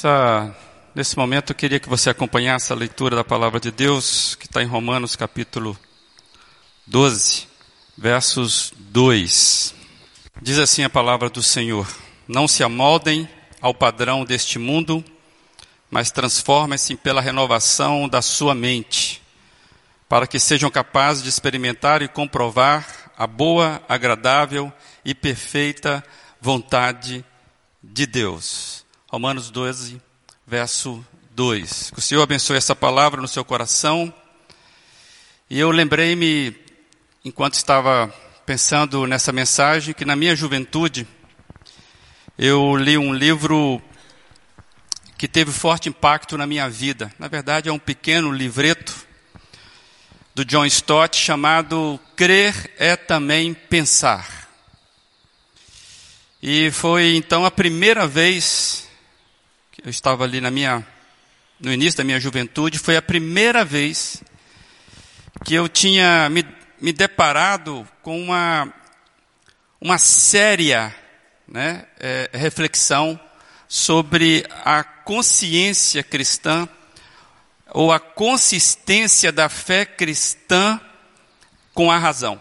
Nessa, nesse momento eu queria que você acompanhasse a leitura da palavra de Deus, que está em Romanos capítulo 12, versos 2. Diz assim a palavra do Senhor: Não se amoldem ao padrão deste mundo, mas transformem-se pela renovação da sua mente, para que sejam capazes de experimentar e comprovar a boa, agradável e perfeita vontade de Deus. Romanos 12, verso 2. Que o Senhor abençoe essa palavra no seu coração. E eu lembrei-me, enquanto estava pensando nessa mensagem, que na minha juventude eu li um livro que teve forte impacto na minha vida. Na verdade, é um pequeno livreto do John Stott chamado Crer é também pensar. E foi então a primeira vez eu estava ali na minha no início da minha juventude, foi a primeira vez que eu tinha me, me deparado com uma uma séria né, é, reflexão sobre a consciência cristã ou a consistência da fé cristã com a razão.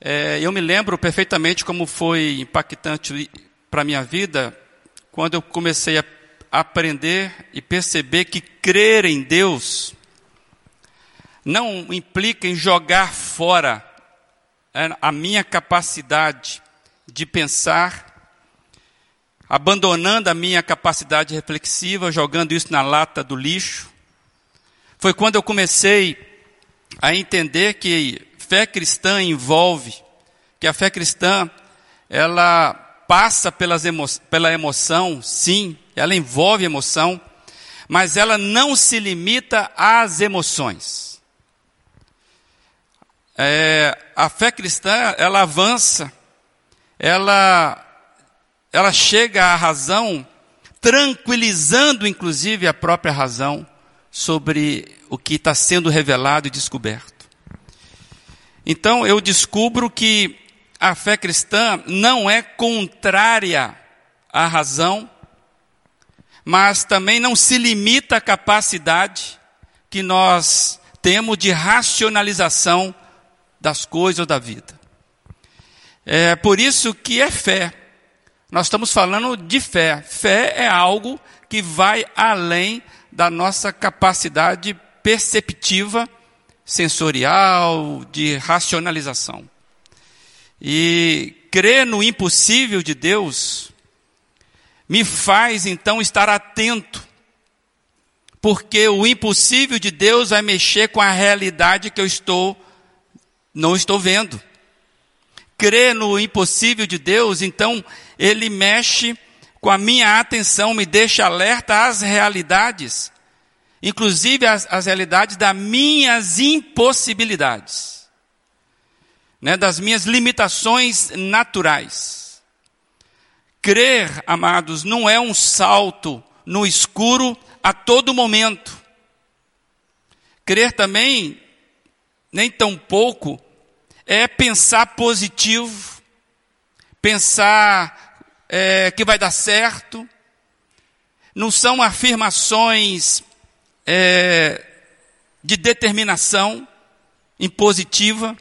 É, eu me lembro perfeitamente como foi impactante para a minha vida quando eu comecei a aprender e perceber que crer em Deus não implica em jogar fora é, a minha capacidade de pensar, abandonando a minha capacidade reflexiva, jogando isso na lata do lixo. Foi quando eu comecei a entender que fé cristã envolve, que a fé cristã, ela passa emo pela emoção, sim, ela envolve emoção, mas ela não se limita às emoções. É, a fé cristã, ela avança, ela, ela chega à razão, tranquilizando inclusive a própria razão sobre o que está sendo revelado e descoberto. Então eu descubro que a fé cristã não é contrária à razão, mas também não se limita à capacidade que nós temos de racionalização das coisas da vida. É por isso que é fé. Nós estamos falando de fé. Fé é algo que vai além da nossa capacidade perceptiva sensorial, de racionalização. E crer no impossível de Deus me faz então estar atento, porque o impossível de Deus vai mexer com a realidade que eu estou não estou vendo. Crer no impossível de Deus, então ele mexe com a minha atenção, me deixa alerta às realidades inclusive as, as realidades das minhas impossibilidades, né, das minhas limitações naturais. Crer, amados, não é um salto no escuro a todo momento. Crer também, nem tão pouco, é pensar positivo, pensar é, que vai dar certo. Não são afirmações é, de determinação impositiva,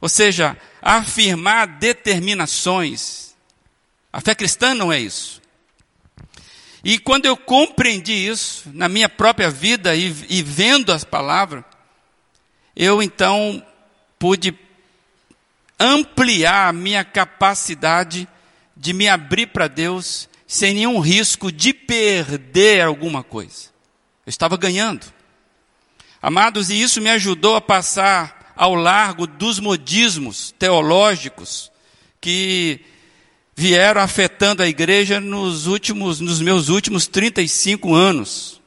ou seja, afirmar determinações. A fé cristã não é isso. E quando eu compreendi isso na minha própria vida e, e vendo as palavras, eu então pude ampliar a minha capacidade de me abrir para Deus sem nenhum risco de perder alguma coisa. Eu estava ganhando. Amados, e isso me ajudou a passar ao largo dos modismos teológicos que vieram afetando a igreja nos últimos, nos meus últimos 35 anos.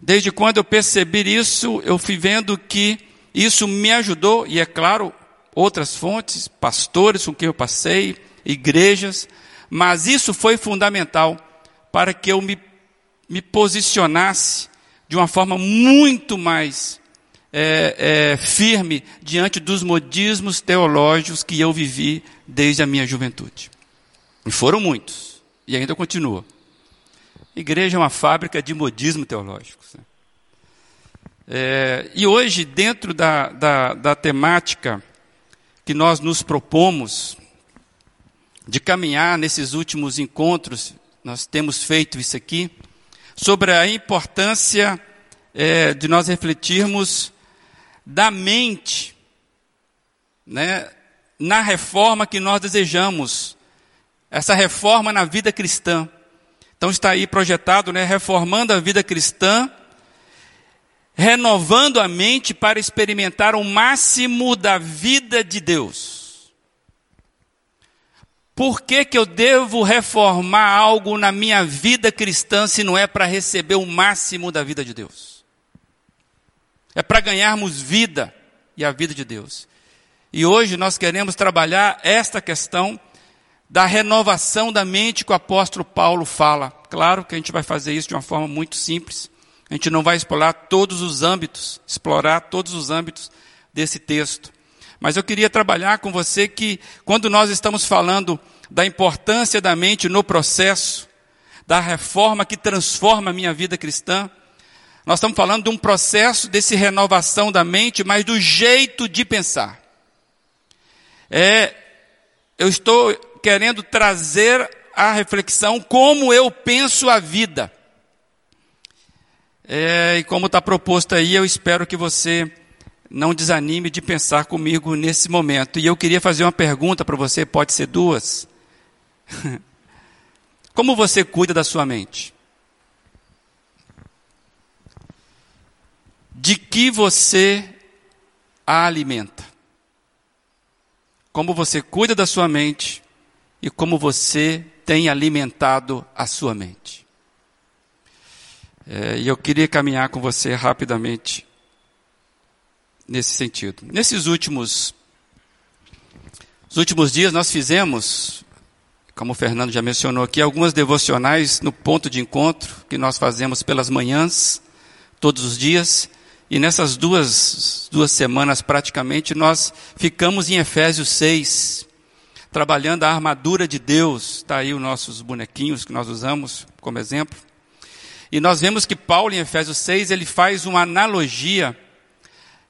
Desde quando eu percebi isso, eu fui vendo que isso me ajudou, e é claro, outras fontes, pastores com quem eu passei, igrejas, mas isso foi fundamental para que eu me me posicionasse de uma forma muito mais é, é, firme diante dos modismos teológicos que eu vivi desde a minha juventude. E foram muitos, e ainda continua. Igreja é uma fábrica de modismo teológico. É, e hoje, dentro da, da, da temática que nós nos propomos de caminhar nesses últimos encontros, nós temos feito isso aqui, sobre a importância é, de nós refletirmos da mente, né, na reforma que nós desejamos, essa reforma na vida cristã. Então está aí projetado, né, reformando a vida cristã, renovando a mente para experimentar o máximo da vida de Deus. Por que, que eu devo reformar algo na minha vida cristã se não é para receber o máximo da vida de Deus? É para ganharmos vida e a vida de Deus. E hoje nós queremos trabalhar esta questão da renovação da mente que o apóstolo Paulo fala. Claro que a gente vai fazer isso de uma forma muito simples. A gente não vai explorar todos os âmbitos, explorar todos os âmbitos desse texto. Mas eu queria trabalhar com você que quando nós estamos falando da importância da mente no processo, da reforma que transforma a minha vida cristã, nós estamos falando de um processo desse renovação da mente, mas do jeito de pensar. É, eu estou querendo trazer a reflexão como eu penso a vida. É, e como está proposto aí, eu espero que você não desanime de pensar comigo nesse momento. E eu queria fazer uma pergunta para você, pode ser duas. Como você cuida da sua mente? De que você a alimenta? Como você cuida da sua mente e como você tem alimentado a sua mente. É, e eu queria caminhar com você rapidamente nesse sentido. Nesses últimos, os últimos dias nós fizemos, como o Fernando já mencionou aqui, algumas devocionais no ponto de encontro que nós fazemos pelas manhãs, todos os dias. E nessas duas, duas semanas praticamente nós ficamos em Efésios 6, trabalhando a armadura de Deus. Está aí os nossos bonequinhos que nós usamos como exemplo. E nós vemos que Paulo, em Efésios 6, ele faz uma analogia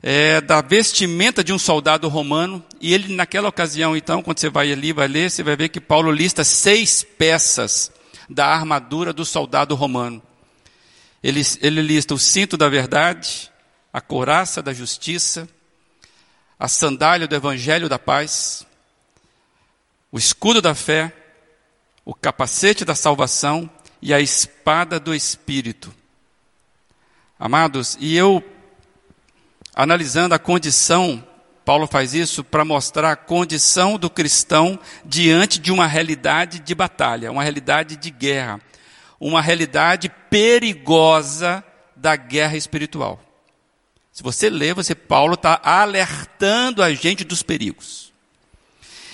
é, da vestimenta de um soldado romano. E ele, naquela ocasião, então, quando você vai ali, vai ler, você vai ver que Paulo lista seis peças da armadura do soldado romano. Ele, ele lista o cinto da verdade, a couraça da justiça, a sandália do evangelho da paz, o escudo da fé, o capacete da salvação e a espada do Espírito. Amados, e eu, analisando a condição, Paulo faz isso para mostrar a condição do cristão diante de uma realidade de batalha, uma realidade de guerra, uma realidade perigosa da guerra espiritual. Se você ler, você Paulo está alertando a gente dos perigos.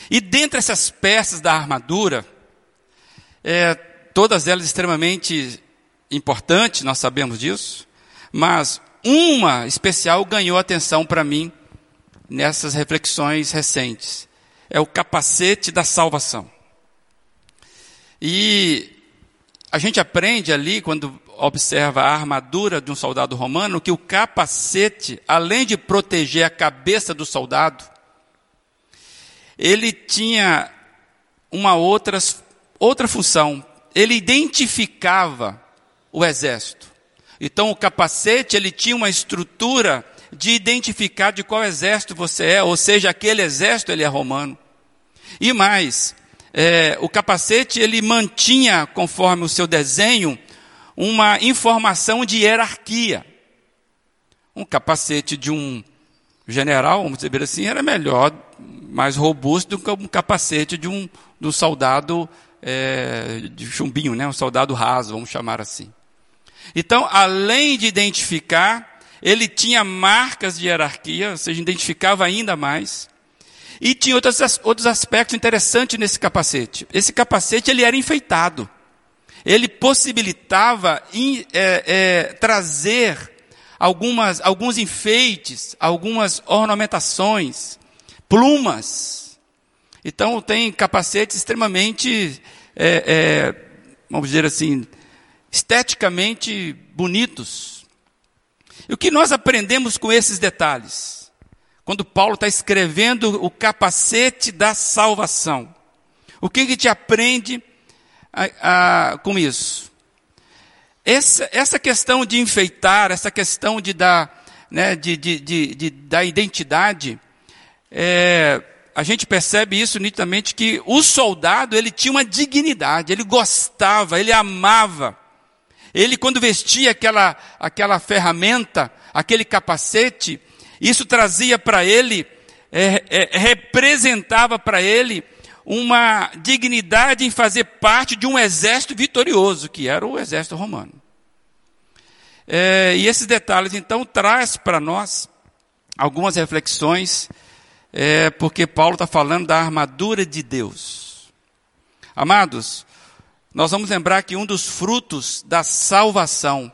E dentre essas peças da armadura, é, todas elas extremamente importantes, nós sabemos disso, mas uma especial ganhou atenção para mim nessas reflexões recentes. É o capacete da salvação. E a gente aprende ali, quando observa a armadura de um soldado romano, que o capacete, além de proteger a cabeça do soldado, ele tinha uma outra, outra função. Ele identificava o exército. Então o capacete ele tinha uma estrutura de identificar de qual exército você é, ou seja, aquele exército ele é romano. E mais, é, o capacete ele mantinha, conforme o seu desenho, uma informação de hierarquia. Um capacete de um general, vamos dizer assim, era melhor mais robusto do que um capacete de um, de um soldado é, de chumbinho, né? um soldado raso, vamos chamar assim. Então, além de identificar, ele tinha marcas de hierarquia, ou seja, identificava ainda mais. E tinha outros, outros aspectos interessantes nesse capacete. Esse capacete ele era enfeitado. Ele possibilitava é, é, trazer algumas, alguns enfeites, algumas ornamentações plumas. Então tem capacetes extremamente, é, é, vamos dizer assim, esteticamente bonitos. E o que nós aprendemos com esses detalhes? Quando Paulo está escrevendo o capacete da salvação. O que a gente aprende a, a, com isso? Essa, essa questão de enfeitar, essa questão de dar, né, de, de, de, de da identidade, é, a gente percebe isso nitidamente que o soldado ele tinha uma dignidade, ele gostava, ele amava. Ele quando vestia aquela aquela ferramenta, aquele capacete, isso trazia para ele, é, é, representava para ele uma dignidade em fazer parte de um exército vitorioso, que era o exército romano. É, e esses detalhes, então, traz para nós algumas reflexões, é, porque Paulo está falando da armadura de Deus. Amados, nós vamos lembrar que um dos frutos da salvação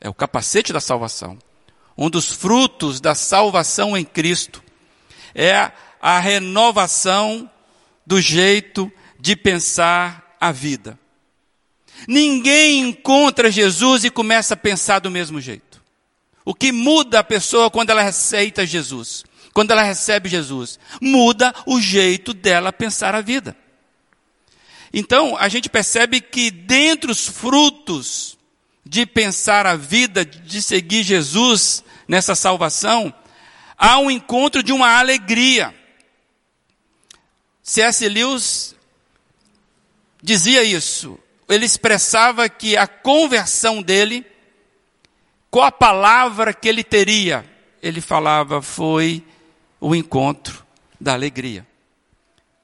é o capacete da salvação. Um dos frutos da salvação em Cristo é a renovação do jeito de pensar a vida. Ninguém encontra Jesus e começa a pensar do mesmo jeito. O que muda a pessoa quando ela aceita Jesus, quando ela recebe Jesus, muda o jeito dela pensar a vida. Então, a gente percebe que dentre os frutos de pensar a vida, de seguir Jesus nessa salvação, há um encontro de uma alegria. C.S. Lewis dizia isso. Ele expressava que a conversão dele, qual a palavra que ele teria? Ele falava foi o encontro da alegria.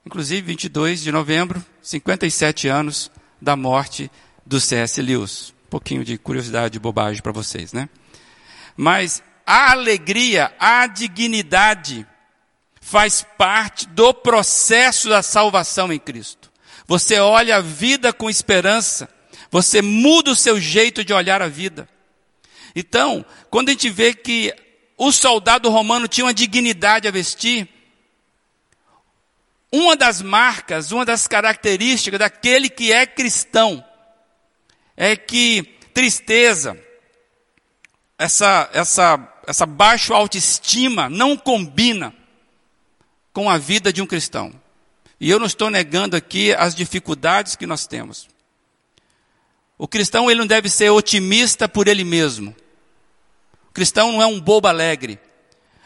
Inclusive, 22 de novembro, 57 anos da morte do C.S. Lewis. Um pouquinho de curiosidade e bobagem para vocês, né? Mas a alegria, a dignidade, faz parte do processo da salvação em Cristo. Você olha a vida com esperança, você muda o seu jeito de olhar a vida. Então, quando a gente vê que o soldado romano tinha uma dignidade a vestir, uma das marcas, uma das características daquele que é cristão é que tristeza, essa, essa, essa baixa autoestima não combina com a vida de um cristão. E eu não estou negando aqui as dificuldades que nós temos. O cristão ele não deve ser otimista por ele mesmo. O cristão não é um bobo alegre.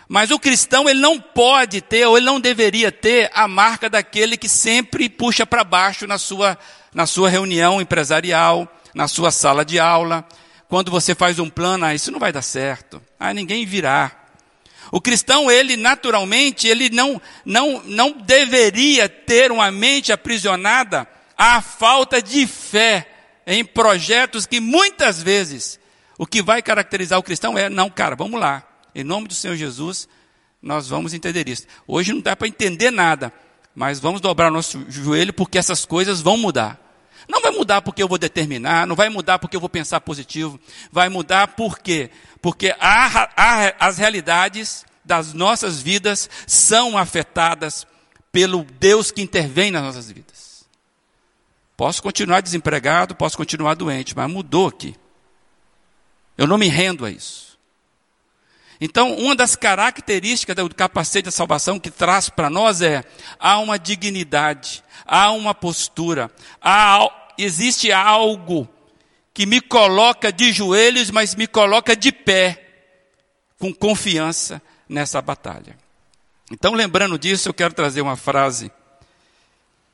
Mas o cristão ele não pode ter ou ele não deveria ter a marca daquele que sempre puxa para baixo na sua na sua reunião empresarial, na sua sala de aula, quando você faz um plano, ah, isso não vai dar certo. Ah, ninguém virá. O cristão, ele naturalmente, ele não, não, não deveria ter uma mente aprisionada à falta de fé em projetos que muitas vezes o que vai caracterizar o cristão é, não, cara, vamos lá. Em nome do Senhor Jesus, nós vamos entender isso. Hoje não dá para entender nada, mas vamos dobrar nosso joelho porque essas coisas vão mudar. Não vai mudar porque eu vou determinar, não vai mudar porque eu vou pensar positivo, vai mudar por quê? Porque há, há, as realidades das nossas vidas são afetadas pelo Deus que intervém nas nossas vidas. Posso continuar desempregado, posso continuar doente, mas mudou aqui. Eu não me rendo a isso. Então, uma das características do capacete da salvação que traz para nós é há uma dignidade, há uma postura, há, existe algo que me coloca de joelhos, mas me coloca de pé, com confiança nessa batalha. Então, lembrando disso, eu quero trazer uma frase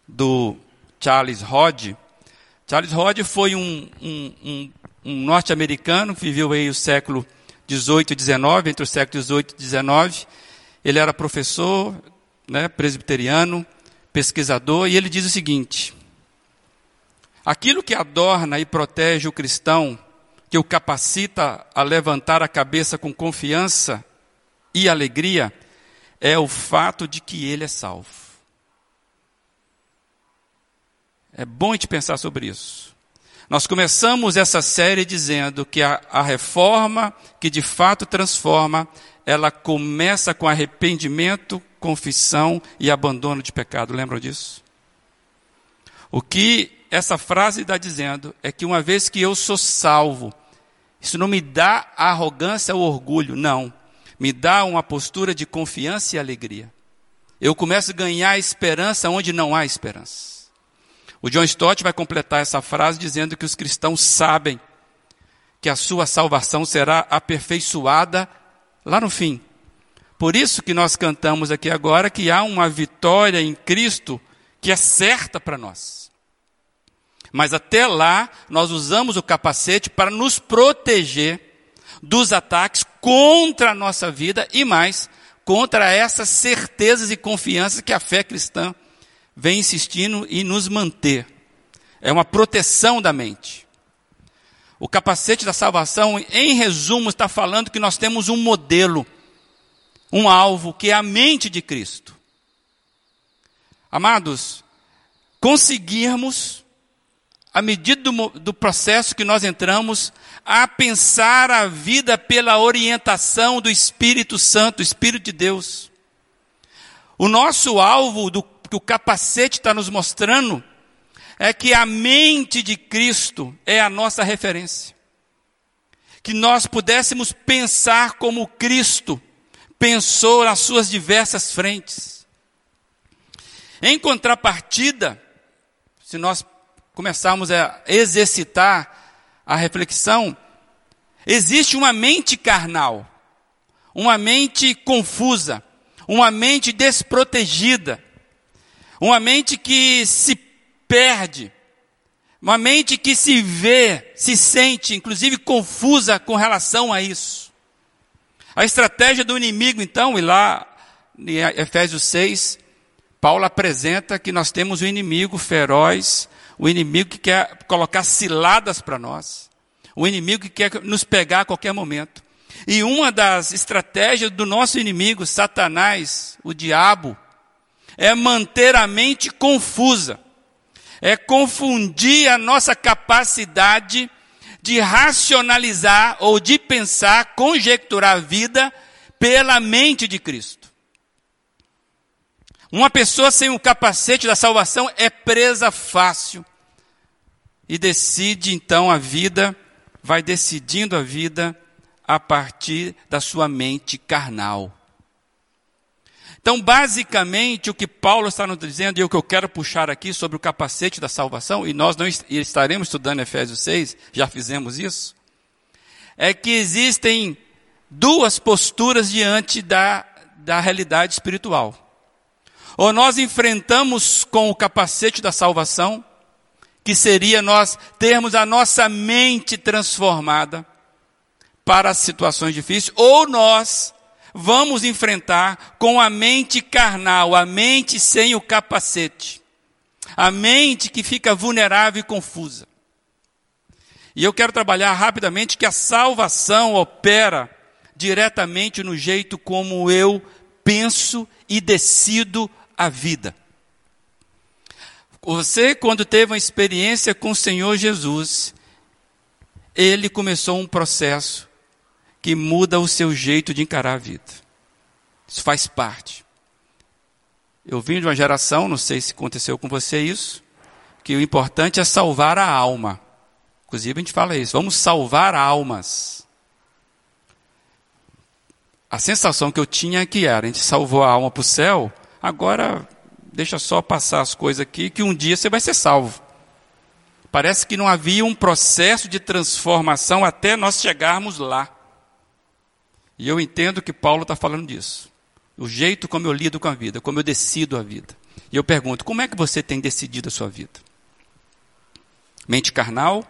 do Charles Hodge. Charles Hodge foi um, um, um, um norte-americano, viveu aí o século 18 e 19, entre o século 18 e 19. Ele era professor, né, presbiteriano, pesquisador, e ele diz o seguinte: Aquilo que adorna e protege o cristão, que o capacita a levantar a cabeça com confiança e alegria, é o fato de que ele é salvo. É bom gente pensar sobre isso. Nós começamos essa série dizendo que a, a reforma que de fato transforma, ela começa com arrependimento, confissão e abandono de pecado. Lembram disso? O que essa frase está dizendo é que uma vez que eu sou salvo, isso não me dá arrogância ou orgulho, não. Me dá uma postura de confiança e alegria. Eu começo a ganhar esperança onde não há esperança. O John Stott vai completar essa frase dizendo que os cristãos sabem que a sua salvação será aperfeiçoada lá no fim. Por isso que nós cantamos aqui agora que há uma vitória em Cristo que é certa para nós. Mas até lá, nós usamos o capacete para nos proteger dos ataques contra a nossa vida e mais, contra essas certezas e confianças que a fé cristã vem insistindo em nos manter. É uma proteção da mente. O capacete da salvação, em resumo, está falando que nós temos um modelo, um alvo, que é a mente de Cristo. Amados, conseguirmos, à medida do, do processo que nós entramos, a pensar a vida pela orientação do Espírito Santo, Espírito de Deus. O nosso alvo, do, que o capacete está nos mostrando, é que a mente de Cristo é a nossa referência. Que nós pudéssemos pensar como Cristo pensou nas suas diversas frentes. Em contrapartida, se nós começarmos a exercitar a reflexão, existe uma mente carnal, uma mente confusa, uma mente desprotegida, uma mente que se perde. Uma mente que se vê, se sente, inclusive confusa com relação a isso. A estratégia do inimigo, então, e lá em Efésios 6, Paulo apresenta que nós temos um inimigo feroz, o um inimigo que quer colocar ciladas para nós, o um inimigo que quer nos pegar a qualquer momento. E uma das estratégias do nosso inimigo, Satanás, o diabo, é manter a mente confusa é confundir a nossa capacidade de racionalizar ou de pensar, conjecturar a vida pela mente de Cristo. Uma pessoa sem o capacete da salvação é presa fácil e decide então a vida, vai decidindo a vida a partir da sua mente carnal. Então, basicamente, o que Paulo está nos dizendo, e o que eu quero puxar aqui sobre o capacete da salvação, e nós não estaremos estudando Efésios 6, já fizemos isso, é que existem duas posturas diante da, da realidade espiritual. Ou nós enfrentamos com o capacete da salvação, que seria nós termos a nossa mente transformada para as situações difíceis, ou nós vamos enfrentar com a mente carnal, a mente sem o capacete, a mente que fica vulnerável e confusa. E eu quero trabalhar rapidamente que a salvação opera diretamente no jeito como eu penso e decido a vida. Você, quando teve uma experiência com o Senhor Jesus, ele começou um processo que muda o seu jeito de encarar a vida. Isso faz parte. Eu vim de uma geração, não sei se aconteceu com você isso, que o importante é salvar a alma. Inclusive a gente fala isso, vamos salvar almas. A sensação que eu tinha é que era, a gente salvou a alma para o céu, agora deixa só passar as coisas aqui, que um dia você vai ser salvo. Parece que não havia um processo de transformação até nós chegarmos lá. E eu entendo que Paulo está falando disso. O jeito como eu lido com a vida, como eu decido a vida. E eu pergunto: como é que você tem decidido a sua vida? Mente carnal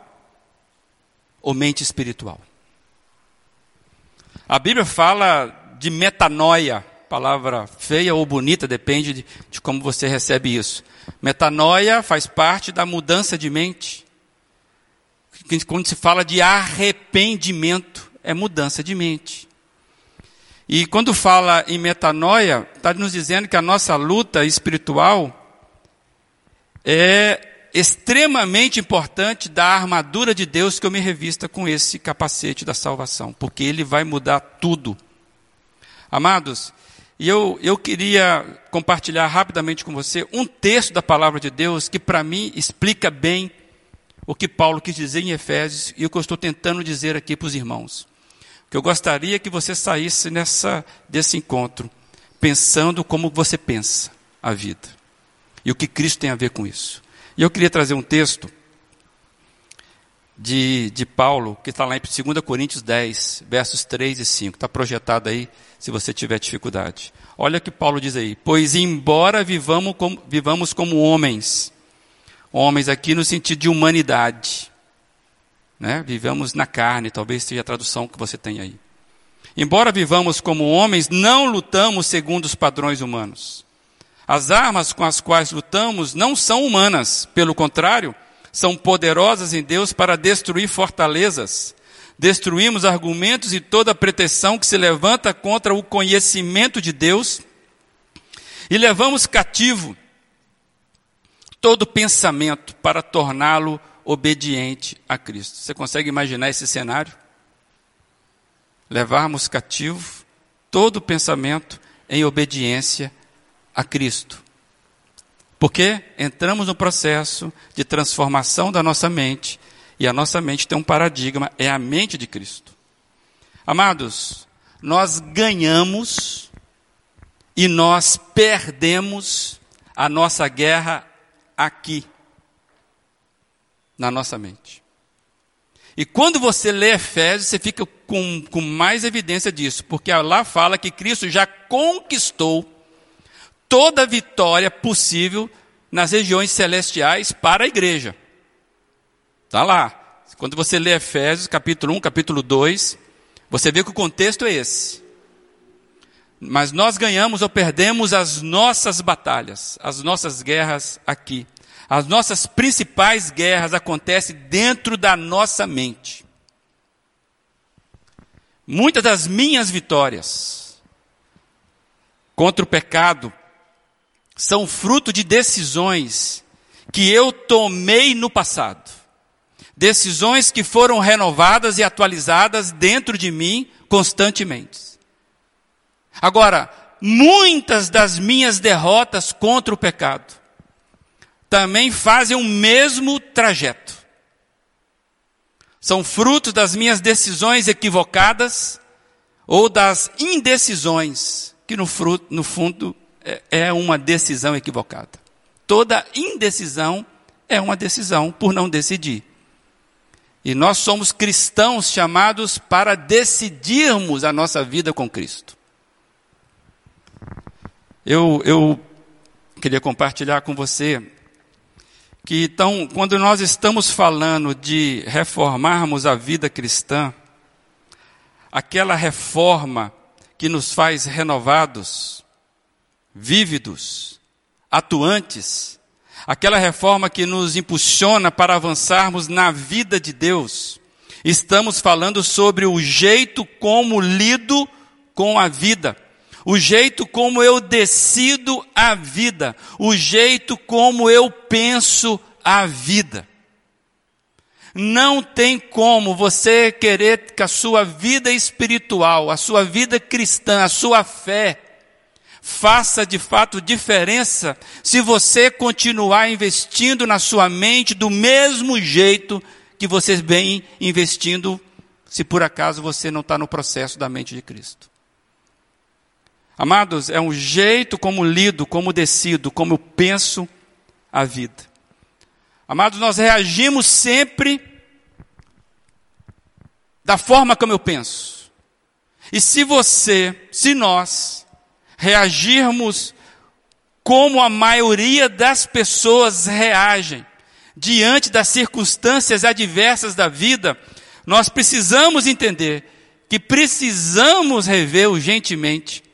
ou mente espiritual? A Bíblia fala de metanoia, palavra feia ou bonita, depende de, de como você recebe isso. Metanoia faz parte da mudança de mente. Quando se fala de arrependimento, é mudança de mente. E quando fala em metanoia, está nos dizendo que a nossa luta espiritual é extremamente importante da armadura de Deus que eu me revista com esse capacete da salvação, porque ele vai mudar tudo. Amados, E eu, eu queria compartilhar rapidamente com você um texto da palavra de Deus que, para mim, explica bem o que Paulo quis dizer em Efésios e o que eu estou tentando dizer aqui para os irmãos. Que eu gostaria que você saísse nessa, desse encontro pensando como você pensa a vida e o que Cristo tem a ver com isso. E eu queria trazer um texto de, de Paulo, que está lá em 2 Coríntios 10, versos 3 e 5. Está projetado aí, se você tiver dificuldade. Olha o que Paulo diz aí. Pois embora vivamos como, vivamos como homens, homens aqui no sentido de humanidade, né? vivamos na carne, talvez seja a tradução que você tem aí. Embora vivamos como homens, não lutamos segundo os padrões humanos. As armas com as quais lutamos não são humanas, pelo contrário, são poderosas em Deus para destruir fortalezas. Destruímos argumentos e toda pretensão que se levanta contra o conhecimento de Deus e levamos cativo todo pensamento para torná-lo obediente a Cristo. Você consegue imaginar esse cenário? Levarmos cativo todo pensamento em obediência a Cristo. Porque entramos no processo de transformação da nossa mente, e a nossa mente tem um paradigma, é a mente de Cristo. Amados, nós ganhamos e nós perdemos a nossa guerra aqui, na nossa mente. E quando você lê Efésios, você fica com, com mais evidência disso, porque lá fala que Cristo já conquistou toda a vitória possível nas regiões celestiais para a igreja. Está lá. Quando você lê Efésios, capítulo 1, capítulo 2, você vê que o contexto é esse. Mas nós ganhamos ou perdemos as nossas batalhas, as nossas guerras aqui. As nossas principais guerras acontecem dentro da nossa mente. Muitas das minhas vitórias contra o pecado são fruto de decisões que eu tomei no passado. Decisões que foram renovadas e atualizadas dentro de mim constantemente. Agora, muitas das minhas derrotas contra o pecado também fazem o mesmo trajeto. São frutos das minhas decisões equivocadas ou das indecisões que no, fruto, no fundo é, é uma decisão equivocada. Toda indecisão é uma decisão por não decidir. E nós somos cristãos chamados para decidirmos a nossa vida com Cristo. Eu, eu queria compartilhar com você que, então, quando nós estamos falando de reformarmos a vida cristã, aquela reforma que nos faz renovados, vívidos, atuantes, aquela reforma que nos impulsiona para avançarmos na vida de Deus. Estamos falando sobre o jeito como lido com a vida, o jeito como eu decido a vida, o jeito como eu penso a vida. Não tem como você querer que a sua vida espiritual, a sua vida cristã, a sua fé, faça de fato diferença se você continuar investindo na sua mente do mesmo jeito que você vem investindo, se por acaso você não está no processo da mente de Cristo. Amados, é um jeito como lido, como decido, como penso a vida. Amados, nós reagimos sempre da forma como eu penso. E se você, se nós, reagirmos como a maioria das pessoas reagem diante das circunstâncias adversas da vida, nós precisamos entender que precisamos rever urgentemente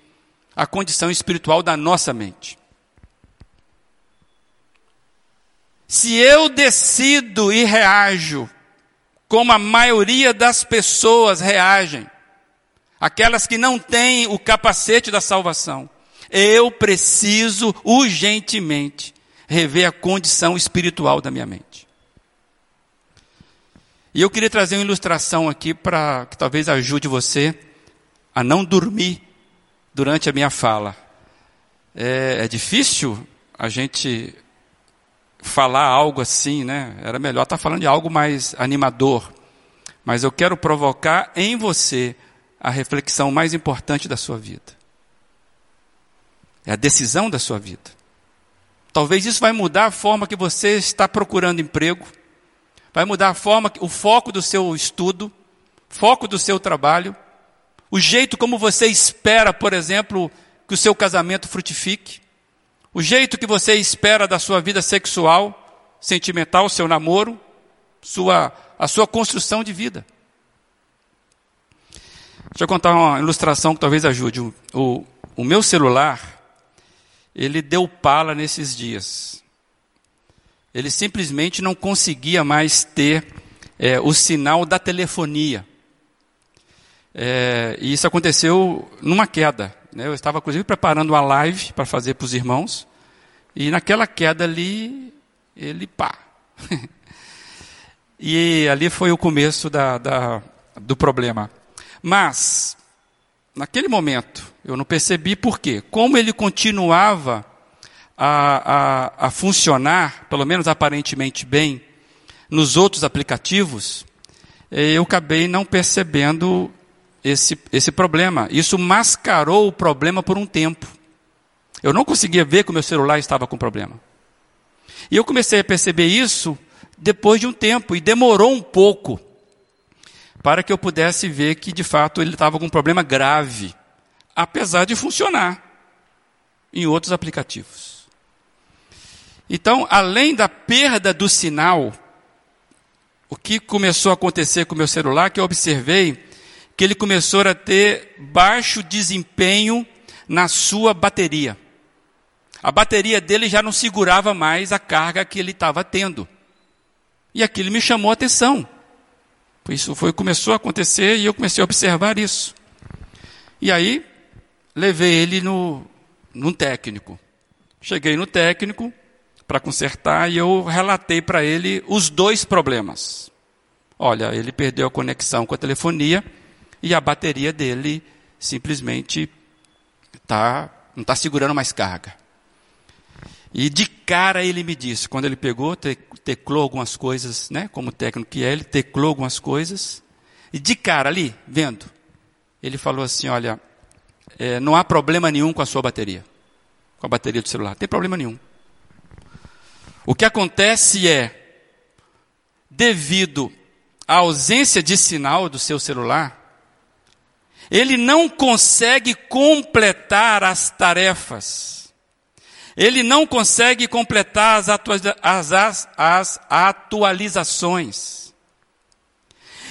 a condição espiritual da nossa mente. Se eu decido e reajo como a maioria das pessoas reagem, aquelas que não têm o capacete da salvação. Eu preciso urgentemente rever a condição espiritual da minha mente. E eu queria trazer uma ilustração aqui para que talvez ajude você a não dormir durante a minha fala. É, é difícil a gente falar algo assim, né? Era melhor estar falando de algo mais animador. Mas eu quero provocar em você a reflexão mais importante da sua vida. É a decisão da sua vida. Talvez isso vai mudar a forma que você está procurando emprego, vai mudar a forma, o foco do seu estudo, foco do seu trabalho, o jeito como você espera, por exemplo, que o seu casamento frutifique, o jeito que você espera da sua vida sexual, sentimental, seu namoro, sua, a sua construção de vida. Deixa eu contar uma ilustração que talvez ajude. O, o, o meu celular, ele deu pala nesses dias. Ele simplesmente não conseguia mais ter é, o sinal da telefonia. É, e isso aconteceu numa queda. Né? Eu estava, inclusive, preparando uma live para fazer para os irmãos. E naquela queda ali, ele pá. e ali foi o começo da, da, do problema. Mas, naquele momento, eu não percebi por quê. Como ele continuava a, a, a funcionar, pelo menos aparentemente bem, nos outros aplicativos, eh, eu acabei não percebendo esse, esse problema. Isso mascarou o problema por um tempo. Eu não conseguia ver que o meu celular estava com problema. E eu comecei a perceber isso depois de um tempo, e demorou um pouco para que eu pudesse ver que de fato ele estava com um problema grave, apesar de funcionar em outros aplicativos. Então, além da perda do sinal, o que começou a acontecer com o meu celular, que eu observei, que ele começou a ter baixo desempenho na sua bateria. A bateria dele já não segurava mais a carga que ele estava tendo. E aquilo me chamou a atenção. Isso foi, começou a acontecer e eu comecei a observar isso. E aí, levei ele no, num técnico. Cheguei no técnico para consertar e eu relatei para ele os dois problemas. Olha, ele perdeu a conexão com a telefonia e a bateria dele simplesmente tá, não está segurando mais carga. E de cara ele me disse, quando ele pegou, teclou algumas coisas, né, como técnico que é, ele teclou algumas coisas, e de cara ali, vendo, ele falou assim: Olha, é, não há problema nenhum com a sua bateria, com a bateria do celular, não tem problema nenhum. O que acontece é, devido à ausência de sinal do seu celular, ele não consegue completar as tarefas. Ele não consegue completar as, as, as, as atualizações.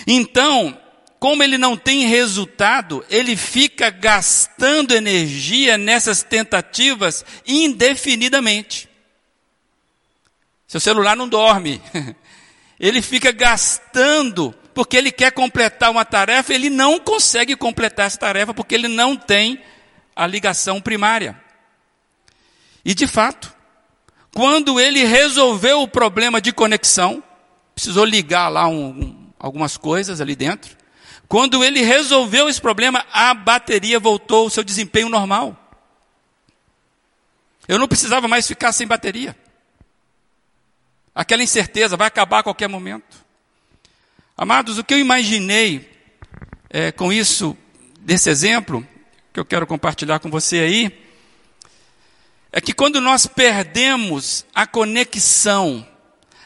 Então, como ele não tem resultado, ele fica gastando energia nessas tentativas indefinidamente. Seu celular não dorme. Ele fica gastando porque ele quer completar uma tarefa, ele não consegue completar essa tarefa porque ele não tem a ligação primária. E de fato, quando ele resolveu o problema de conexão, precisou ligar lá um, um, algumas coisas ali dentro. Quando ele resolveu esse problema, a bateria voltou ao seu desempenho normal. Eu não precisava mais ficar sem bateria. Aquela incerteza vai acabar a qualquer momento. Amados, o que eu imaginei é, com isso, desse exemplo, que eu quero compartilhar com você aí, é que quando nós perdemos a conexão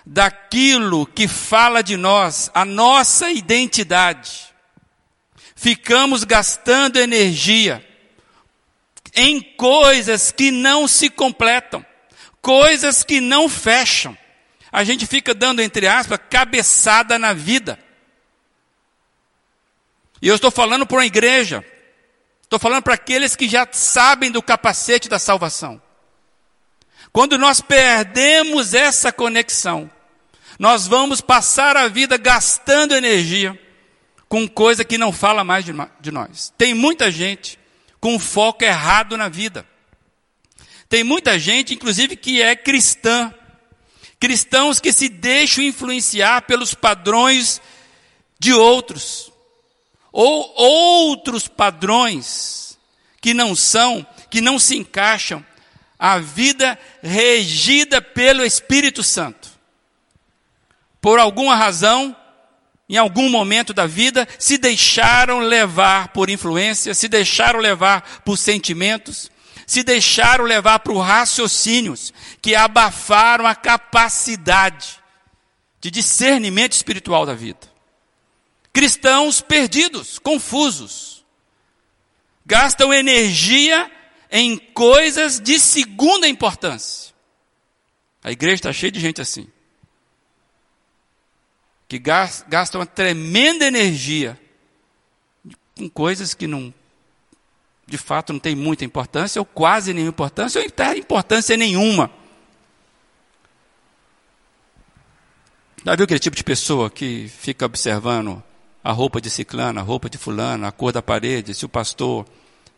daquilo que fala de nós, a nossa identidade, ficamos gastando energia em coisas que não se completam, coisas que não fecham a gente fica dando, entre aspas, cabeçada na vida. E eu estou falando para uma igreja, estou falando para aqueles que já sabem do capacete da salvação. Quando nós perdemos essa conexão, nós vamos passar a vida gastando energia com coisa que não fala mais de, nós. Tem muita gente com foco errado na vida. Tem muita gente, inclusive, que é cristã, Cristãos que se deixam influenciar pelos padrões de outros, ou outros padrões que não são, que não se encaixam, a vida regida pelo Espírito Santo. Por alguma razão, em algum momento da vida, se deixaram levar por influência, se deixaram levar por sentimentos, se deixaram levar por raciocínios que abafaram a capacidade de discernimento espiritual da vida. Cristãos perdidos, confusos, gastam energia em coisas de segunda importância. A igreja está cheia de gente assim que gastam uma tremenda energia com coisas que não, de fato, não tem muita importância, ou quase nenhuma importância, ou até importância nenhuma. Já viu aquele tipo de pessoa que fica observando a roupa de ciclano, a roupa de fulano, a cor da parede, se o pastor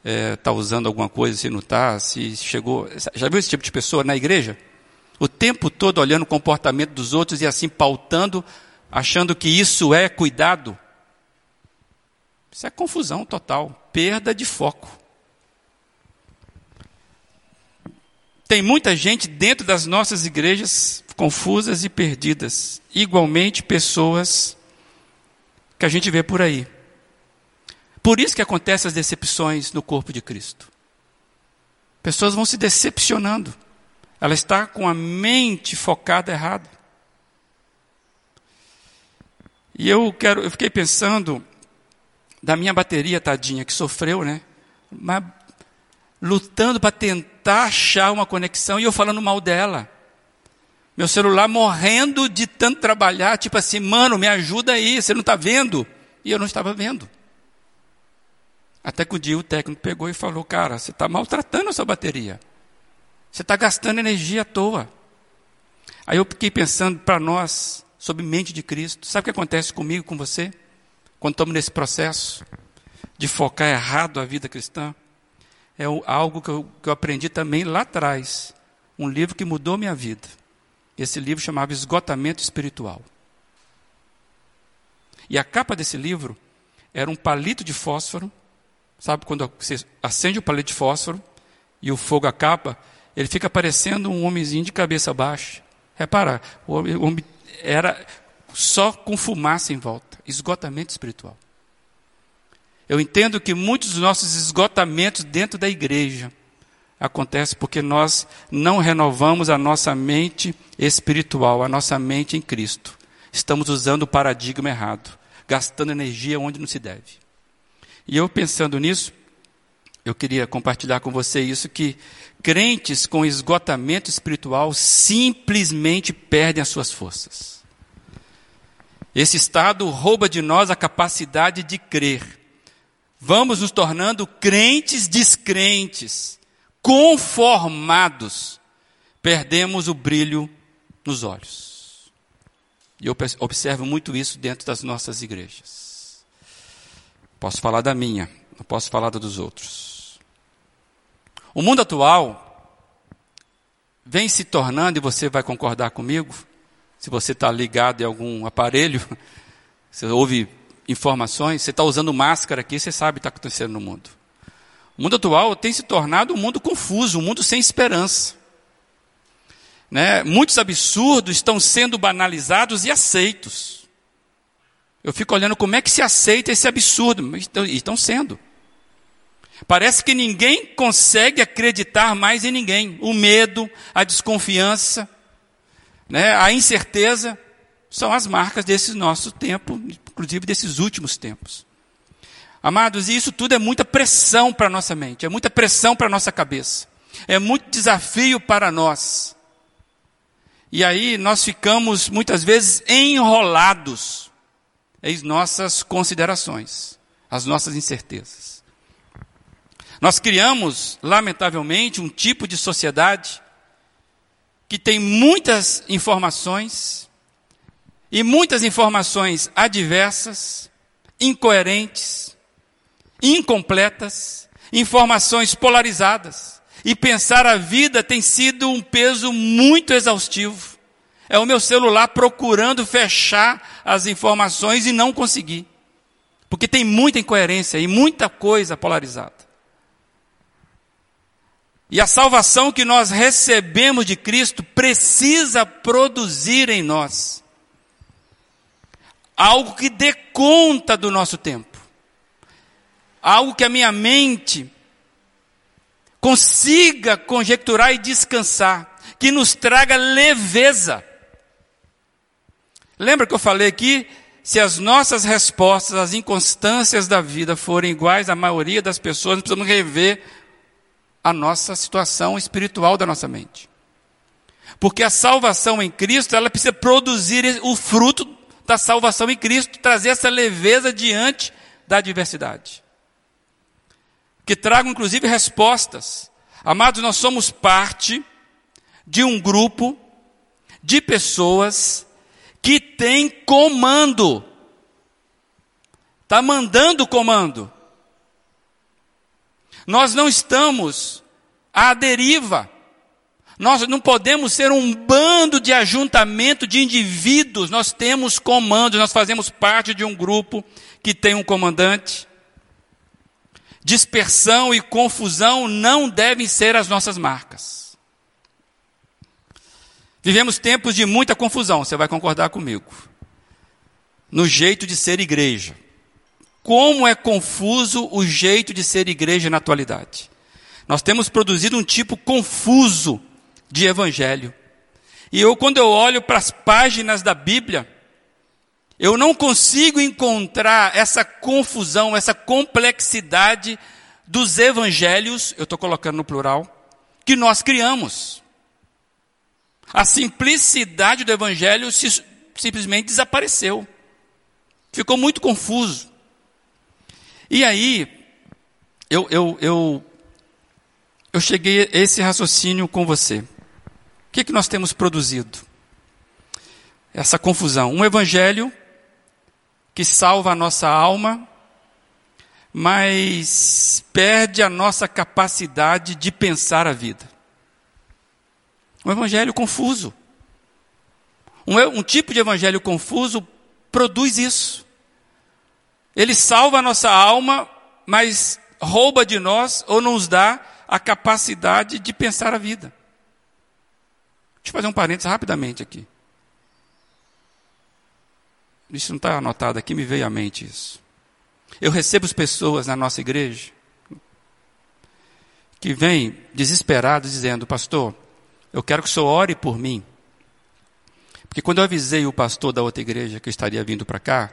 está é, usando alguma coisa, se não está, se chegou. Já viu esse tipo de pessoa na igreja? O tempo todo olhando o comportamento dos outros e assim pautando achando que isso é cuidado. Isso é confusão total, perda de foco. Tem muita gente dentro das nossas igrejas confusas e perdidas, igualmente pessoas que a gente vê por aí. Por isso que acontecem as decepções no corpo de Cristo. Pessoas vão se decepcionando. Ela está com a mente focada errado. E eu quero, eu fiquei pensando da minha bateria tadinha que sofreu, né? Mas lutando para tentar achar uma conexão e eu falando mal dela. Meu celular morrendo de tanto trabalhar, tipo assim, mano, me ajuda aí, você não está vendo? E eu não estava vendo. Até que um dia o técnico pegou e falou, cara, você está maltratando a sua bateria. Você está gastando energia à toa. Aí eu fiquei pensando para nós, sob mente de Cristo. Sabe o que acontece comigo, com você? Quando estamos nesse processo de focar errado a vida cristã? É algo que eu, que eu aprendi também lá atrás. Um livro que mudou minha vida. Esse livro chamava Esgotamento Espiritual. E a capa desse livro era um palito de fósforo. Sabe quando você acende o palito de fósforo e o fogo acaba? Ele fica parecendo um homenzinho de cabeça baixa. Repara, o homem era só com fumaça em volta esgotamento espiritual. Eu entendo que muitos dos nossos esgotamentos dentro da igreja acontecem porque nós não renovamos a nossa mente espiritual, a nossa mente em Cristo. Estamos usando o paradigma errado, gastando energia onde não se deve. E eu pensando nisso, eu queria compartilhar com você isso que crentes com esgotamento espiritual simplesmente perdem as suas forças. Esse estado rouba de nós a capacidade de crer. Vamos nos tornando crentes descrentes, conformados. Perdemos o brilho nos olhos. E eu observo muito isso dentro das nossas igrejas. Posso falar da minha, não posso falar da dos outros. O mundo atual vem se tornando, e você vai concordar comigo, se você está ligado em algum aparelho, você ouve informações, você está usando máscara aqui, você sabe o que está acontecendo no mundo. O mundo atual tem se tornado um mundo confuso, um mundo sem esperança. Né? Muitos absurdos estão sendo banalizados e aceitos. Eu fico olhando como é que se aceita esse absurdo, e estão sendo. Parece que ninguém consegue acreditar mais em ninguém. O medo, a desconfiança, né, a incerteza, são as marcas desse nosso tempo, inclusive desses últimos tempos. Amados, e isso tudo é muita pressão para a nossa mente, é muita pressão para a nossa cabeça, é muito desafio para nós. E aí nós ficamos muitas vezes enrolados em nossas considerações, as nossas incertezas. Nós criamos, lamentavelmente, um tipo de sociedade que tem muitas informações, e muitas informações adversas, incoerentes, incompletas, informações polarizadas. E pensar a vida tem sido um peso muito exaustivo. É o meu celular procurando fechar as informações e não conseguir. Porque tem muita incoerência e muita coisa polarizada. E a salvação que nós recebemos de Cristo precisa produzir em nós algo que dê conta do nosso tempo, algo que a minha mente consiga conjecturar e descansar, que nos traga leveza. Lembra que eu falei aqui? Se as nossas respostas às inconstâncias da vida forem iguais à maioria das pessoas, precisamos rever a nossa situação espiritual da nossa mente. Porque a salvação em Cristo, ela precisa produzir o fruto da salvação em Cristo, trazer essa leveza diante da adversidade. Que tragam inclusive respostas. Amados, nós somos parte de um grupo de pessoas que tem comando. Está mandando comando. Nós não estamos à deriva. Nós não podemos ser um bando de ajuntamento de indivíduos. Nós temos comandos, nós fazemos parte de um grupo que tem um comandante. Dispersão e confusão não devem ser as nossas marcas. Vivemos tempos de muita confusão, você vai concordar comigo. No jeito de ser igreja. Como é confuso o jeito de ser igreja na atualidade. Nós temos produzido um tipo confuso de evangelho. E eu, quando eu olho para as páginas da Bíblia, eu não consigo encontrar essa confusão, essa complexidade dos evangelhos, eu estou colocando no plural, que nós criamos. A simplicidade do evangelho se, simplesmente desapareceu. Ficou muito confuso. E aí, eu, eu, eu, eu cheguei a esse raciocínio com você. O que, que nós temos produzido? Essa confusão. Um evangelho que salva a nossa alma, mas perde a nossa capacidade de pensar a vida. Um evangelho confuso. Um, um tipo de evangelho confuso produz isso. Ele salva a nossa alma, mas rouba de nós ou nos dá a capacidade de pensar a vida. Deixa eu fazer um parênteses rapidamente aqui. Isso não está anotado aqui, me veio à mente isso. Eu recebo as pessoas na nossa igreja que vêm desesperados dizendo, pastor, eu quero que o senhor ore por mim. Porque quando eu avisei o pastor da outra igreja que estaria vindo para cá,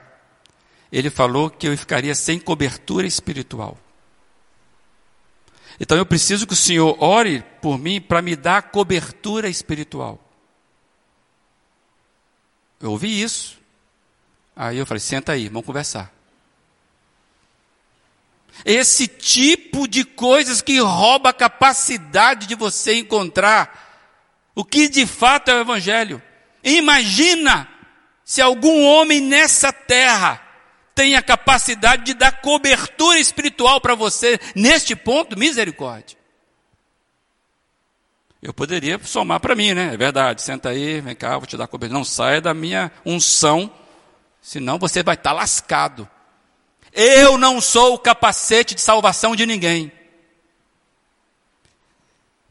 ele falou que eu ficaria sem cobertura espiritual. Então eu preciso que o Senhor ore por mim para me dar cobertura espiritual. Eu ouvi isso. Aí eu falei: senta aí, vamos conversar. Esse tipo de coisas que rouba a capacidade de você encontrar o que de fato é o Evangelho. Imagina se algum homem nessa terra tem a capacidade de dar cobertura espiritual para você neste ponto, misericórdia. Eu poderia somar para mim, né? É verdade. Senta aí, vem cá, vou te dar cobertura. Não saia da minha unção, senão você vai estar tá lascado. Eu não sou o capacete de salvação de ninguém.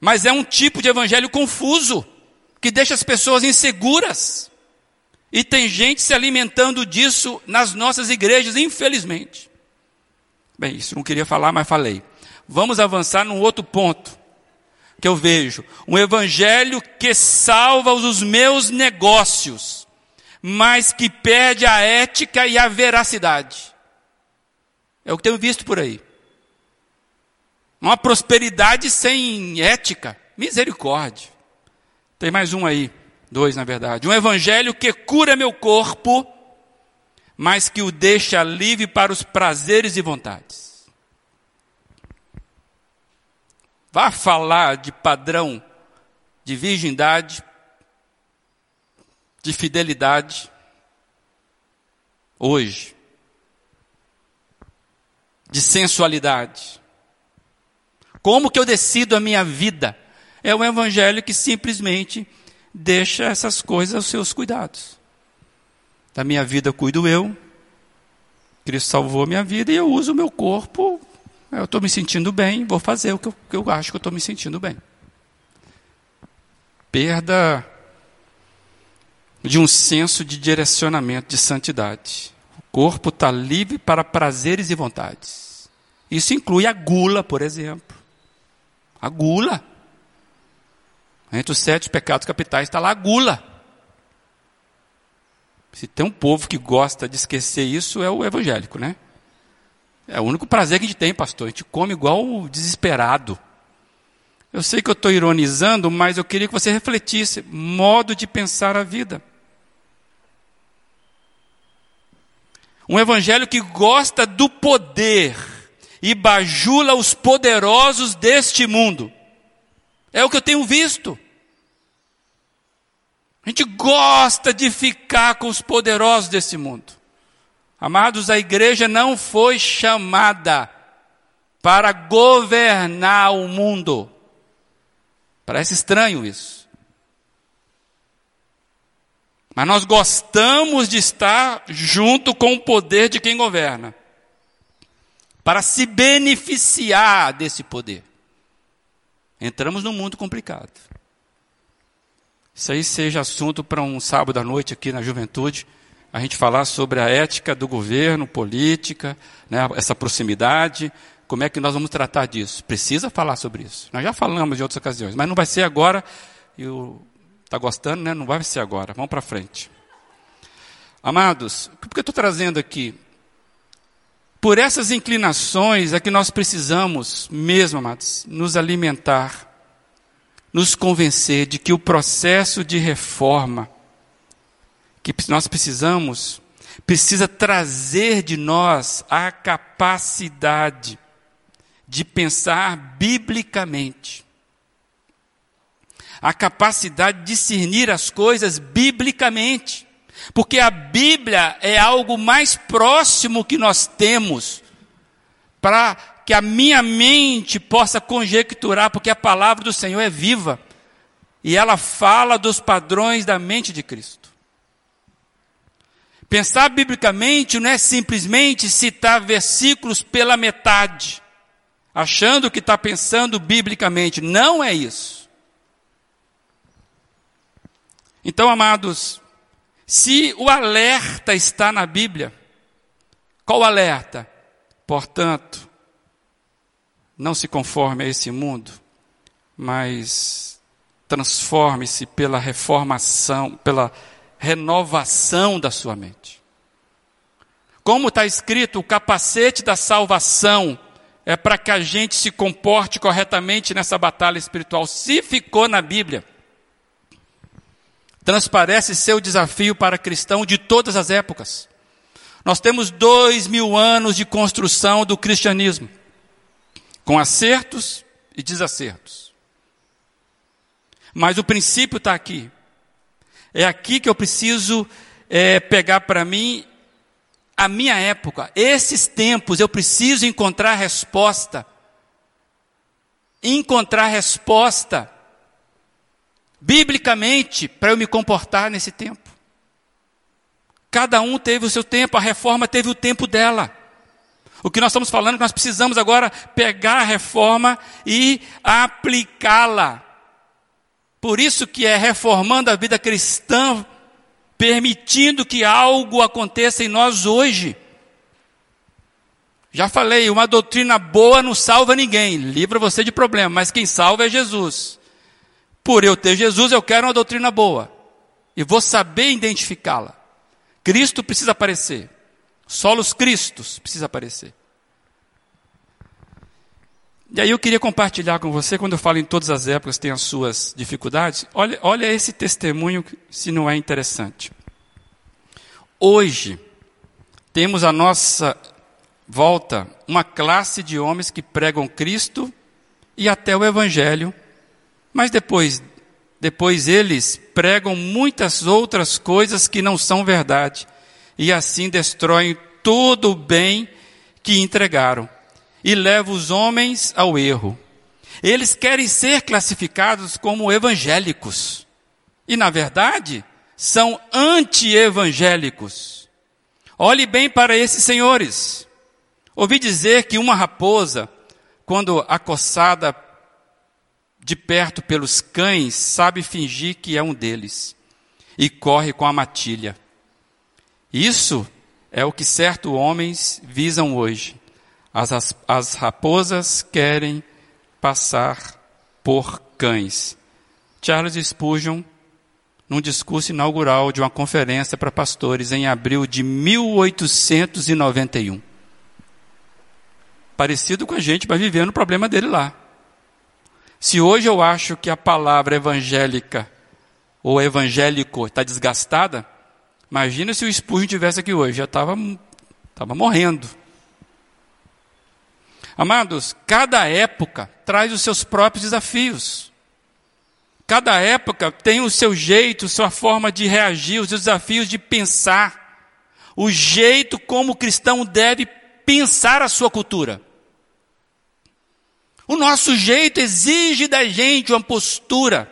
Mas é um tipo de evangelho confuso, que deixa as pessoas inseguras. E tem gente se alimentando disso nas nossas igrejas, infelizmente. Bem, isso não queria falar, mas falei. Vamos avançar num outro ponto que eu vejo. Um evangelho que salva os meus negócios, mas que perde a ética e a veracidade. É o que tenho visto por aí. Uma prosperidade sem ética. Misericórdia. Tem mais um aí. Dois, na verdade. Um evangelho que cura meu corpo, mas que o deixa livre para os prazeres e vontades. Vá falar de padrão de virgindade, de fidelidade, hoje, de sensualidade. Como que eu decido a minha vida? É um evangelho que simplesmente deixa essas coisas aos seus cuidados. Da minha vida cuido eu. Cristo salvou a minha vida e eu uso o meu corpo Eu estou me sentindo bem, vou fazer o que eu, que eu acho que eu estou me sentindo bem. Perda de um senso de direcionamento, de santidade. O corpo está livre para prazeres e vontades. Isso inclui a gula, por exemplo. A gula. Entre os sete pecados capitais está lá a gula. Se tem um povo que gosta de esquecer isso, é o evangélico, né? É o único prazer que a gente tem, pastor. A gente come igual desesperado. Eu sei que eu estou ironizando, mas eu queria que você refletisse modo de pensar a vida. Um evangelho que gosta do poder e bajula os poderosos deste mundo. É o que eu tenho visto. A gente gosta de ficar com os poderosos desse mundo. Amados, a igreja não foi chamada para governar o mundo. Parece estranho isso. Mas nós gostamos de estar junto com o poder de quem governa, para se beneficiar desse poder. Entramos num mundo complicado. Isso aí seja assunto para um sábado à noite aqui na juventude a gente falar sobre a ética do governo, política, né, essa proximidade, como é que nós vamos tratar disso? Precisa falar sobre isso. Nós já falamos em outras ocasiões, mas não vai ser agora. Está gostando, né? Não vai ser agora. Vamos para frente. Amados, por que eu estou trazendo aqui? Por essas inclinações é que nós precisamos, mesmo, amados, nos alimentar, nos convencer de que o processo de reforma que nós precisamos, precisa trazer de nós a capacidade de pensar biblicamente. A capacidade de discernir as coisas biblicamente. Porque a Bíblia é algo mais próximo que nós temos para que a minha mente possa conjecturar, porque a palavra do Senhor é viva e ela fala dos padrões da mente de Cristo. Pensar biblicamente não é simplesmente citar versículos pela metade, achando que está pensando biblicamente. Não é isso. Então, amados, se o alerta está na Bíblia, qual alerta? Portanto, não se conforme a esse mundo, mas transforme-se pela reformação, pela renovação da sua mente. Como está escrito, o capacete da salvação é para que a gente se comporte corretamente nessa batalha espiritual. Se ficou na Bíblia, transparece seu desafio para cristão de todas as épocas. Nós temos dois mil anos de construção do cristianismo, com acertos e desacertos. Mas o princípio está aqui. É aqui que eu preciso é, pegar para mim a minha época, esses tempos, eu preciso encontrar resposta. Encontrar resposta biblicamente para eu me comportar nesse tempo. Cada um teve o seu tempo, a reforma teve o tempo dela. O que nós estamos falando é que nós precisamos agora pegar a reforma e aplicá-la. Por isso que é reformando a vida cristã, permitindo que algo aconteça em nós hoje. Já falei, uma doutrina boa não salva ninguém, livra você de problema, mas quem salva é Jesus. Por eu ter Jesus, eu quero uma doutrina boa. E vou saber identificá-la. Cristo precisa aparecer. Solos Cristos precisa aparecer. E aí eu queria compartilhar com você, quando eu falo em todas as épocas tem as suas dificuldades, olha, olha esse testemunho se não é interessante. Hoje, temos a nossa volta uma classe de homens que pregam Cristo e até o Evangelho, mas depois, depois eles pregam muitas outras coisas que não são verdade, e assim destroem todo o bem que entregaram e leva os homens ao erro. Eles querem ser classificados como evangélicos. E, na verdade, são anti-evangélicos. Olhe bem para esses senhores. Ouvi dizer que uma raposa quando acossada de perto pelos cães, sabe fingir que é um deles e corre com a matilha. Isso é o que certos homens visam hoje. As, as raposas querem passar por cães. Charles Spurgeon, num discurso inaugural de uma conferência para pastores em abril de 1891. Parecido com a gente, mas vivendo o problema dele lá. Se hoje eu acho que a palavra evangélica ou evangélico está desgastada, imagina se o Spurgeon tivesse aqui hoje, já estava tava morrendo. Amados, cada época traz os seus próprios desafios. Cada época tem o seu jeito, sua forma de reagir, os desafios de pensar, o jeito como o cristão deve pensar a sua cultura. O nosso jeito exige da gente uma postura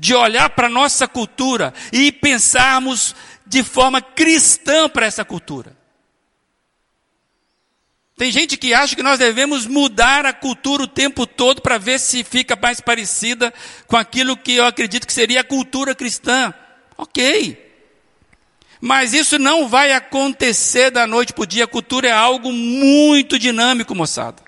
de olhar para a nossa cultura e pensarmos de forma cristã para essa cultura. Tem gente que acha que nós devemos mudar a cultura o tempo todo para ver se fica mais parecida com aquilo que eu acredito que seria a cultura cristã. Ok. Mas isso não vai acontecer da noite para o dia. A cultura é algo muito dinâmico, moçada.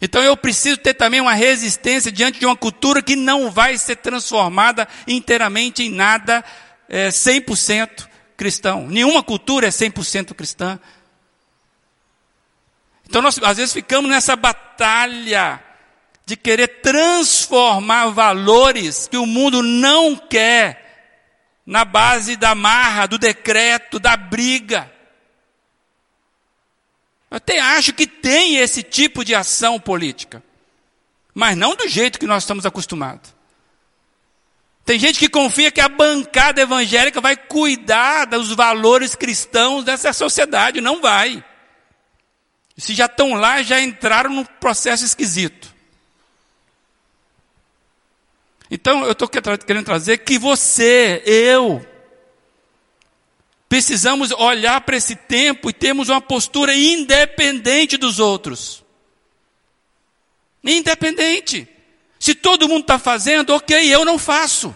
Então eu preciso ter também uma resistência diante de uma cultura que não vai ser transformada inteiramente em nada é, 100% cristão. Nenhuma cultura é 100% cristã. Então nós às vezes ficamos nessa batalha de querer transformar valores que o mundo não quer na base da marra, do decreto, da briga. Eu até acho que tem esse tipo de ação política, mas não do jeito que nós estamos acostumados. Tem gente que confia que a bancada evangélica vai cuidar dos valores cristãos dessa sociedade. Não vai. Se já estão lá, já entraram num processo esquisito. Então, eu estou querendo trazer que você, eu, Precisamos olhar para esse tempo e termos uma postura independente dos outros. Independente. Se todo mundo está fazendo, ok, eu não faço.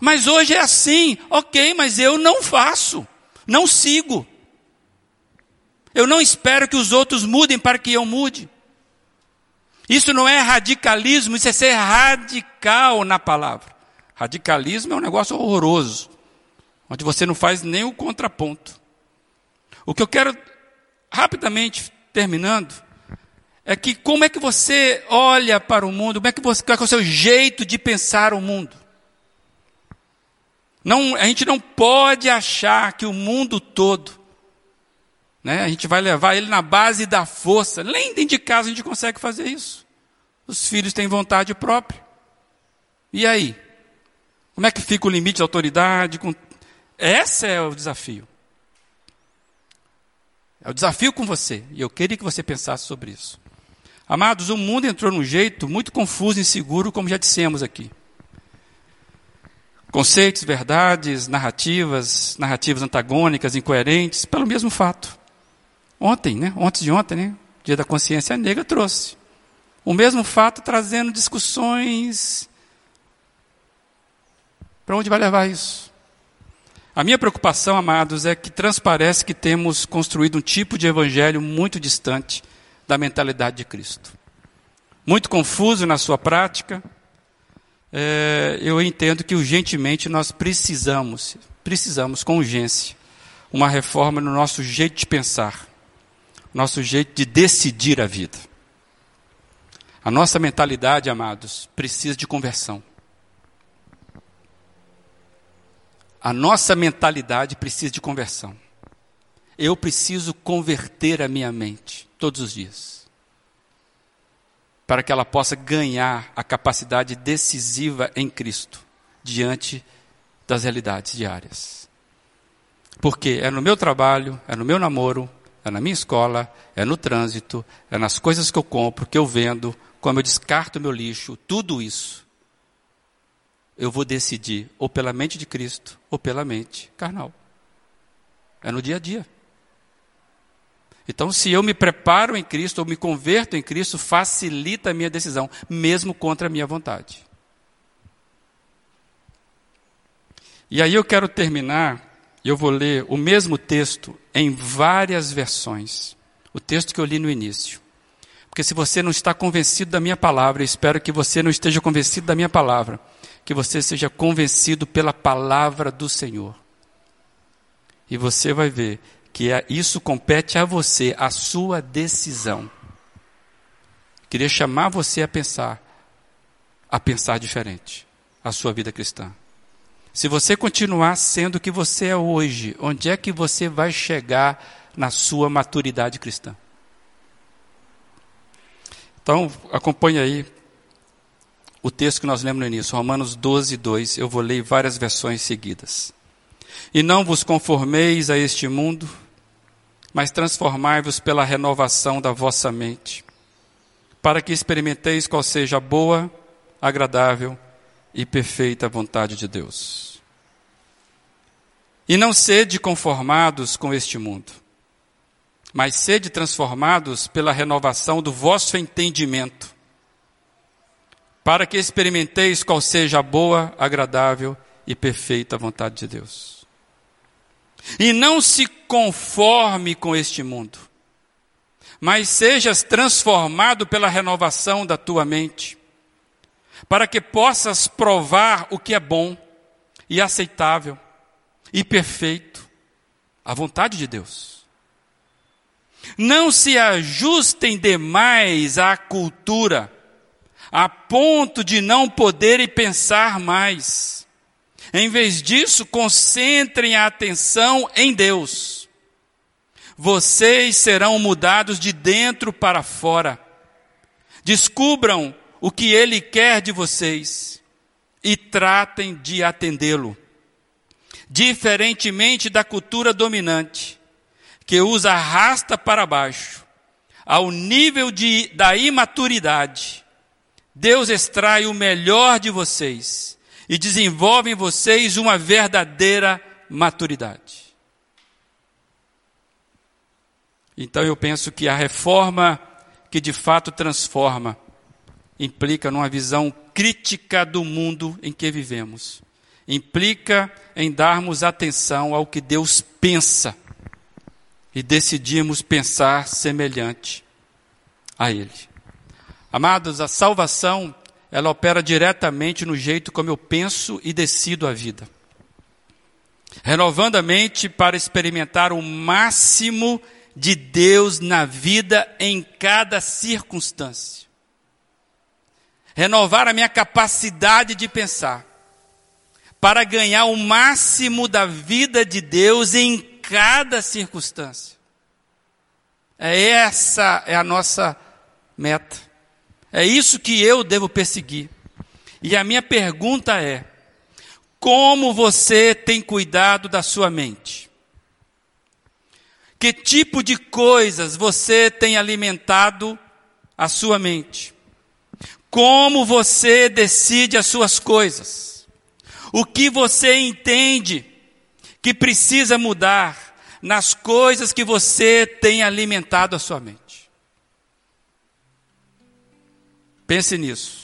Mas hoje é assim, ok, mas eu não faço, não sigo. Eu não espero que os outros mudem para que eu mude. Isso não é radicalismo, isso é ser radical na palavra. Radicalismo é um negócio horroroso onde você não faz nem o contraponto. O que eu quero, rapidamente terminando, é que como é que você olha para o mundo, como é que você, qual é o seu jeito de pensar o mundo? Não, a gente não pode achar que o mundo todo, né, a gente vai levar ele na base da força. Nem dentro de casa a gente consegue fazer isso. Os filhos têm vontade própria. E aí? Como é que fica o limite de autoridade com esse é o desafio. É o desafio com você. E eu queria que você pensasse sobre isso. Amados, o mundo entrou num jeito muito confuso e inseguro, como já dissemos aqui. Conceitos, verdades, narrativas, narrativas antagônicas, incoerentes, pelo mesmo fato. Ontem, né? Ontem de ontem, né? Dia da Consciência Negra trouxe. O mesmo fato trazendo discussões. Para onde vai levar isso? A minha preocupação, amados, é que transparece que temos construído um tipo de evangelho muito distante da mentalidade de Cristo. Muito confuso na sua prática. É, eu entendo que urgentemente nós precisamos, precisamos com urgência, uma reforma no nosso jeito de pensar, nosso jeito de decidir a vida. A nossa mentalidade, amados, precisa de conversão. A nossa mentalidade precisa de conversão. Eu preciso converter a minha mente todos os dias. Para que ela possa ganhar a capacidade decisiva em Cristo diante das realidades diárias. Porque é no meu trabalho, é no meu namoro, é na minha escola, é no trânsito, é nas coisas que eu compro, que eu vendo, como eu descarto meu lixo, tudo isso eu vou decidir ou pela mente de Cristo ou pela mente carnal. É no dia a dia. Então, se eu me preparo em Cristo ou me converto em Cristo, facilita a minha decisão, mesmo contra a minha vontade. E aí eu quero terminar, eu vou ler o mesmo texto em várias versões. O texto que eu li no início. Porque se você não está convencido da minha palavra, eu espero que você não esteja convencido da minha palavra, que você seja convencido pela palavra do Senhor. E você vai ver que é, isso compete a você, a sua decisão. Queria chamar você a pensar, a pensar diferente, a sua vida cristã. Se você continuar sendo o que você é hoje, onde é que você vai chegar na sua maturidade cristã? Então, acompanhe aí o texto que nós lemos no início, Romanos 12, 2. Eu vou ler várias versões seguidas. E não vos conformeis a este mundo, mas transformai-vos pela renovação da vossa mente, para que experimenteis qual seja a boa, agradável e perfeita vontade de Deus. E não sede conformados com este mundo, mas sede transformados pela renovação do vosso entendimento, para que experimenteis qual seja a boa, agradável e perfeita vontade de Deus. E não se conforme com este mundo, mas sejas transformado pela renovação da tua mente, para que possas provar o que é bom e aceitável e perfeito, a vontade de Deus. Não se ajustem demais à cultura, a ponto de não poderem pensar mais. Em vez disso, concentrem a atenção em Deus. Vocês serão mudados de dentro para fora. Descubram o que Ele quer de vocês e tratem de atendê-lo. Diferentemente da cultura dominante, que os arrasta para baixo, ao nível de, da imaturidade, Deus extrai o melhor de vocês e desenvolve em vocês uma verdadeira maturidade. Então eu penso que a reforma que de fato transforma implica numa visão crítica do mundo em que vivemos implica em darmos atenção ao que Deus pensa e decidirmos pensar semelhante a Ele. Amados, a salvação, ela opera diretamente no jeito como eu penso e decido a vida. Renovando a mente para experimentar o máximo de Deus na vida em cada circunstância. Renovar a minha capacidade de pensar para ganhar o máximo da vida de Deus em cada circunstância. É essa é a nossa meta. É isso que eu devo perseguir. E a minha pergunta é: como você tem cuidado da sua mente? Que tipo de coisas você tem alimentado a sua mente? Como você decide as suas coisas? O que você entende que precisa mudar nas coisas que você tem alimentado a sua mente? Pense nisso.